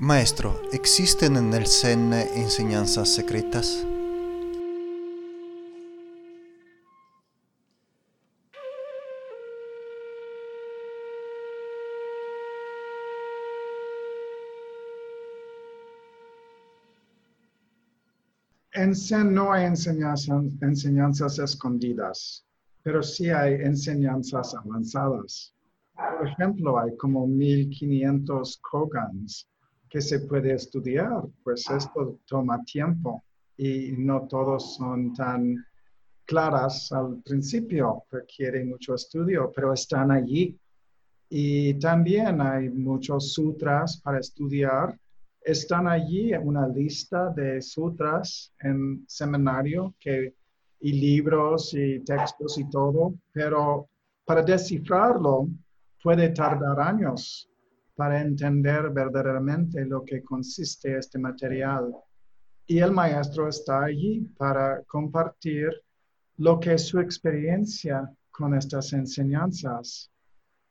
Maestro, ¿existen en el Zen enseñanzas secretas? En Zen no hay enseñanzas, enseñanzas escondidas, pero sí hay enseñanzas avanzadas. Por ejemplo, hay como 1500 kogans que se puede estudiar, pues esto toma tiempo y no todos son tan claras al principio, requiere mucho estudio, pero están allí. Y también hay muchos sutras para estudiar. Están allí una lista de sutras en seminario que, y libros y textos y todo, pero para descifrarlo puede tardar años para entender verdaderamente lo que consiste este material. Y el maestro está allí para compartir lo que es su experiencia con estas enseñanzas.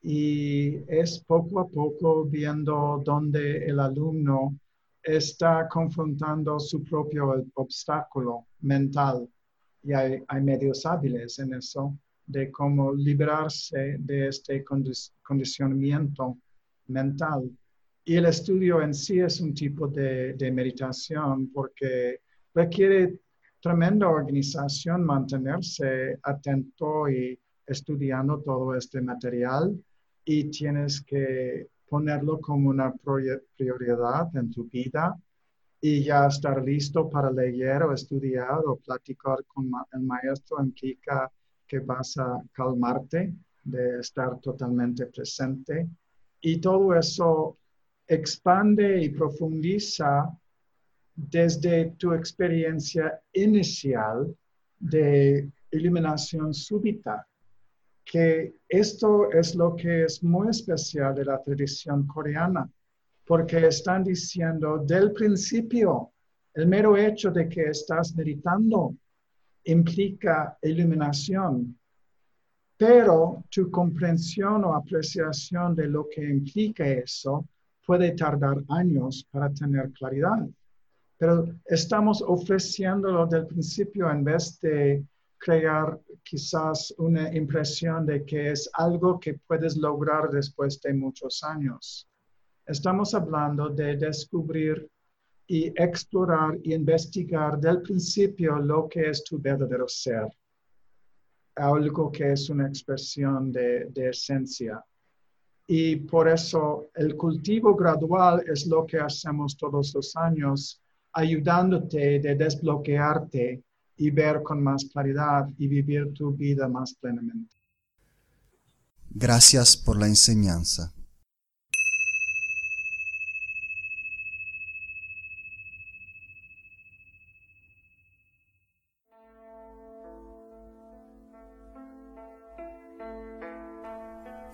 Y es poco a poco viendo dónde el alumno está confrontando su propio obstáculo mental. Y hay, medios hábiles en eso, de cómo liberarse de este condicionamiento mental. Y el estudio en sí es un tipo de, meditación porque requiere tremenda organización mantenerse atento y estudiando todo este material y tienes que ponerlo como una prioridad en tu vida y ya estar listo para leer o estudiar o platicar con el maestro implica que vas a calmarte, de estar totalmente presente y todo eso expande y profundiza desde tu experiencia inicial de iluminación súbita, que esto es lo que es muy especial de la tradición coreana, porque están diciendo del principio, el mero hecho de que estás meditando implica iluminación, pero tu comprensión o apreciación de lo que implica eso puede tardar años para tener claridad. Pero estamos ofreciéndolo del principio en vez de crear quizás una impresión de que es algo que puedes lograr después de muchos años. Estamos hablando de descubrir y explorar y investigar del principio lo que es tu verdadero ser algo que es una expresión de, esencia. Y por eso el cultivo gradual es lo que hacemos todos los años, ayudándote de desbloquearte y ver con más claridad y vivir tu vida más plenamente. Gracias por la enseñanza.